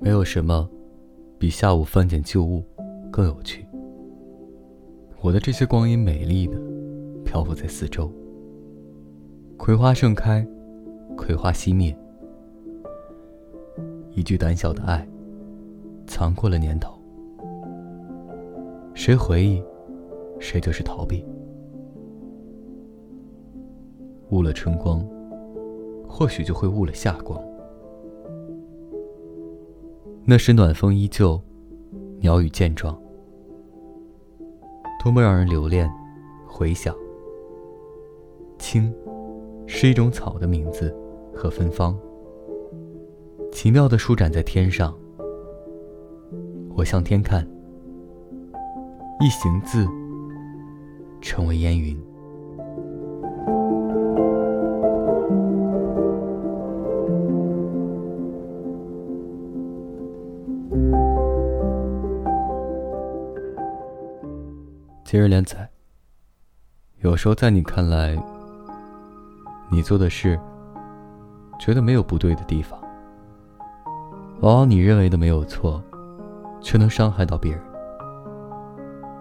没有什么比下午翻捡旧物更有趣。我的这些光阴美丽的漂浮在四周，葵花盛开，葵花熄灭，一句胆小的爱，藏过了年头。谁回忆，谁就是逃避。误了春光，或许就会误了夏光。那时暖风依旧，鸟语健壮，多么让人留恋、回想。青，是一种草的名字和芬芳，奇妙的舒展在天上。我向天看，一行字，成为烟云。今日连载。有时候在你看来，你做的事，觉得没有不对的地方。往往你认为的没有错，却能伤害到别人。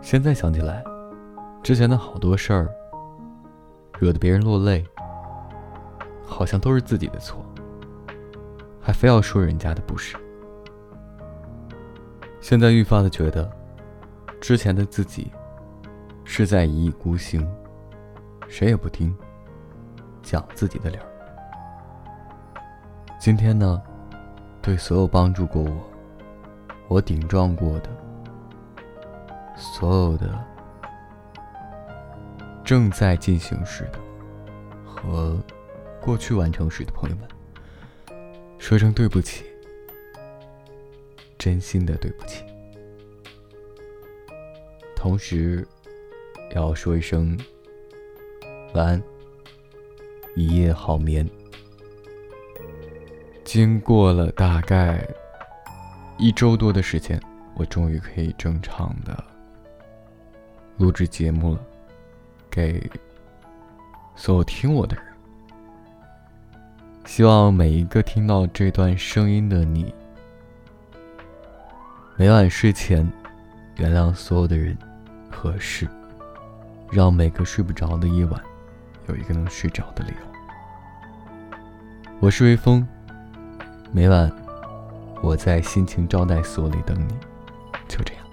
现在想起来，之前的好多事儿，惹得别人落泪，好像都是自己的错，还非要说人家的不是。现在愈发的觉得，之前的自己。是在一意孤行，谁也不听，讲自己的理儿。今天呢，对所有帮助过我、我顶撞过的、所有的正在进行时的和过去完成时的朋友们，说声对不起，真心的对不起。同时。要说一声晚安，一夜好眠。经过了大概一周多的时间，我终于可以正常的录制节目了，给所有听我的人。希望每一个听到这段声音的你，每晚睡前原谅所有的人和事。让每个睡不着的夜晚，有一个能睡着的理由。我是微风，每晚我在心情招待所里等你，就这样。